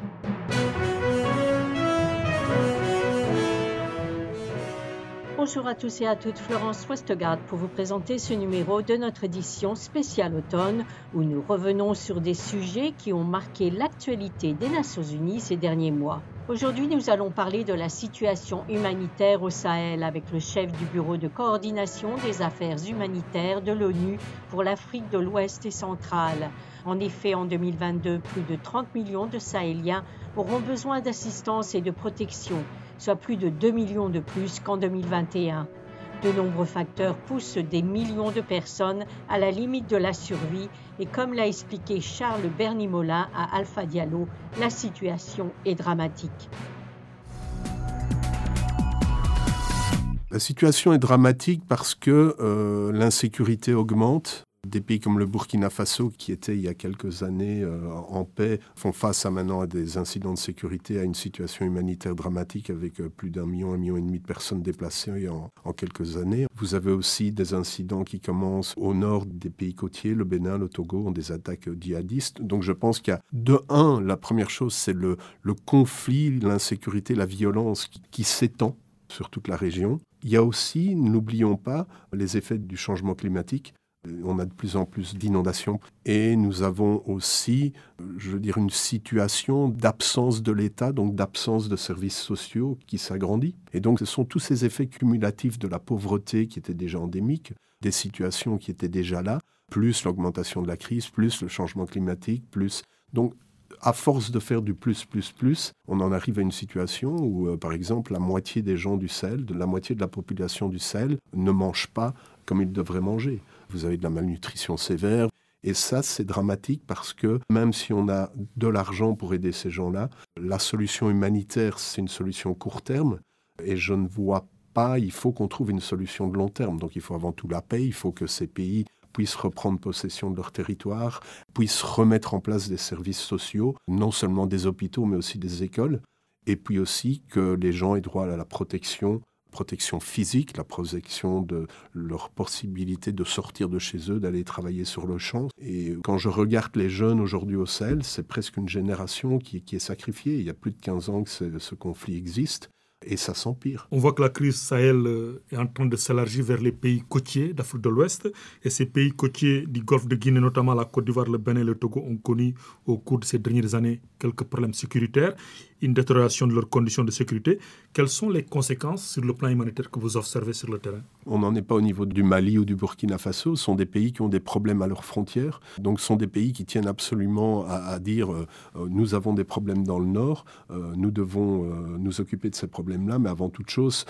thank you Bonjour à tous et à toutes, Florence Westgard pour vous présenter ce numéro de notre édition spéciale automne où nous revenons sur des sujets qui ont marqué l'actualité des Nations Unies ces derniers mois. Aujourd'hui, nous allons parler de la situation humanitaire au Sahel avec le chef du Bureau de coordination des affaires humanitaires de l'ONU pour l'Afrique de l'Ouest et centrale. En effet, en 2022, plus de 30 millions de Sahéliens auront besoin d'assistance et de protection soit plus de 2 millions de plus qu'en 2021. De nombreux facteurs poussent des millions de personnes à la limite de la survie et comme l'a expliqué Charles Bernimolin à Alpha Diallo, la situation est dramatique. La situation est dramatique parce que euh, l'insécurité augmente, des pays comme le Burkina Faso, qui était il y a quelques années euh, en paix, font face à maintenant à des incidents de sécurité, à une situation humanitaire dramatique avec euh, plus d'un million, un million et demi de personnes déplacées en, quelques années. Vous avez aussi des incidents qui commencent au nord des pays côtiers, le Bénin, le Togo, ont des attaques djihadistes. Donc je pense qu'il y a de un, la première chose, c'est le, le conflit, l'insécurité, la violence qui, qui s'étend sur toute la région. Il y a aussi, n'oublions pas, les effets du changement climatique on a de plus en plus d'inondations et nous avons aussi, je veux dire, une situation d'absence de l'État, donc d'absence de services sociaux qui s'agrandit. Et donc ce sont tous ces effets cumulatifs de la pauvreté qui était déjà endémique, des situations qui étaient déjà là, plus l'augmentation de la crise, plus le changement climatique, plus... Donc à force de faire du plus, plus, plus, on en arrive à une situation où, euh, par exemple, la moitié des gens du Sahel, de la moitié de la population du Sahel ne mange pas comme ils devraient manger vous avez de la malnutrition sévère. Et ça, c'est dramatique parce que même si on a de l'argent pour aider ces gens-là, la solution humanitaire, c'est une solution court terme. Et je ne vois pas, il faut qu'on trouve une solution de long terme. Donc il faut avant tout la paix, il faut que ces pays puissent reprendre possession de leur territoire, puissent remettre en place des services sociaux, non seulement des hôpitaux, mais aussi des écoles. Et puis aussi que les gens aient droit à la protection protection physique, la protection de leur possibilité de sortir de chez eux, d'aller travailler sur le champ. Et quand je regarde les jeunes aujourd'hui au Sahel, c'est presque une génération qui, qui, est sacrifiée. Il y a plus de 15 ans que ce conflit existe. Et ça s'empire. On voit que la crise Sahel euh, est en train de s'élargir vers les pays côtiers d'Afrique de l'Ouest. Et ces pays côtiers du golfe de Guinée, notamment la Côte d'Ivoire, le Bénin et le Togo, ont connu au cours de ces dernières années quelques problèmes sécuritaires une détérioration de leurs conditions de sécurité. Quelles sont les conséquences sur le plan humanitaire que vous observez sur le terrain? On n'en est pas au niveau du Mali ou du Burkina Faso. Ce sont des pays qui ont des problèmes à leurs frontières. Donc ce sont des pays qui tiennent absolument à, dire euh, euh, nous avons des problèmes dans le nord, euh, nous devons nous occuper de ces problèmes-là. Mais avant toute chose,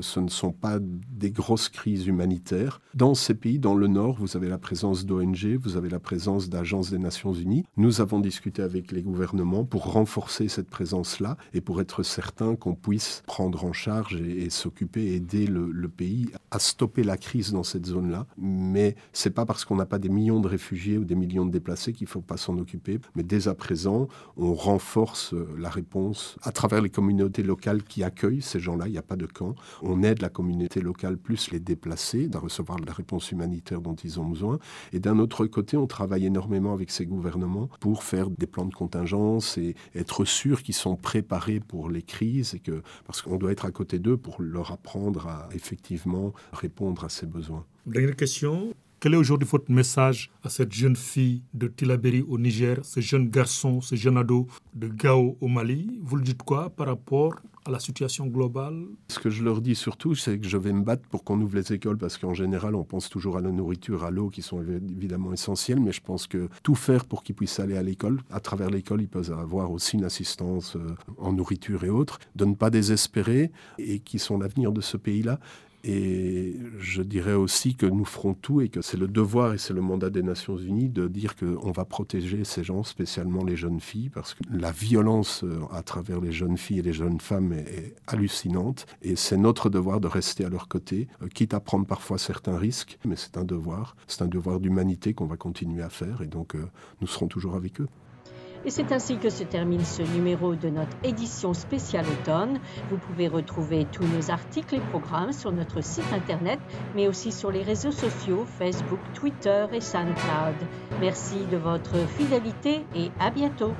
ce ne sont pas des grosses crises humanitaires. Dans ces pays, dans le nord, vous avez la présence d'ONG, vous avez la présence d'agences des Nations Unies. Nous avons discuté avec les gouvernements pour renforcer cette présence là et pour être certain qu'on puisse prendre en charge et, s'occuper, aider le, pays à stopper la crise dans cette zone-là. Mais c'est pas parce qu'on n'a pas des millions de réfugiés ou des millions de déplacés qu'il faut pas s'en occuper. Mais dès à présent, on renforce euh, la réponse à travers les communautés locales qui accueillent ces gens-là. Il n'y a pas de camp. On aide la communauté locale plus les déplacés à recevoir la réponse humanitaire dont ils ont besoin. Et d'un autre côté, on travaille énormément avec ces gouvernements pour faire des plans de contingence et être sûr qu'ils sont préparés pour les crises et que parce qu'on doit être à côté d'eux pour leur apprendre à effectivement répondre à ces besoins. Dernière question. Quel est aujourd'hui votre message à cette jeune fille de Tilaberi au Niger, ce jeune garçon, ce jeune ado de Gao au Mali? Vous le dites quoi par rapport à la situation globale? Ce que je leur dis surtout, c'est que je vais me battre pour qu'on ouvre les écoles, parce qu'en général, on pense toujours à la nourriture, à l'eau, qui sont évidemment essentielles, mais je pense que tout faire pour qu'ils puissent aller à l'école, à travers l'école, ils peuvent avoir aussi une assistance euh, en nourriture et autres, de ne pas désespérer, et qui sont l'avenir de ce pays-là. Et je dirais aussi que nous ferons tout et que c'est le devoir et c'est le mandat des Nations Unies de dire qu'on va protéger ces gens, spécialement les jeunes filles, parce que la violence euh, à travers les jeunes filles et les jeunes femmes est, hallucinante. Et c'est notre devoir de rester à leur côté, euh, quitte à prendre parfois certains risques, mais c'est un devoir. C'est un devoir d'humanité qu'on va continuer à faire et donc euh, nous serons toujours avec eux. Et c'est ainsi que se termine ce numéro de notre édition spéciale automne. Vous pouvez retrouver tous nos articles et programmes sur notre site internet, mais aussi sur les réseaux sociaux Facebook, Twitter et SoundCloud. Merci de votre fidélité et à bientôt.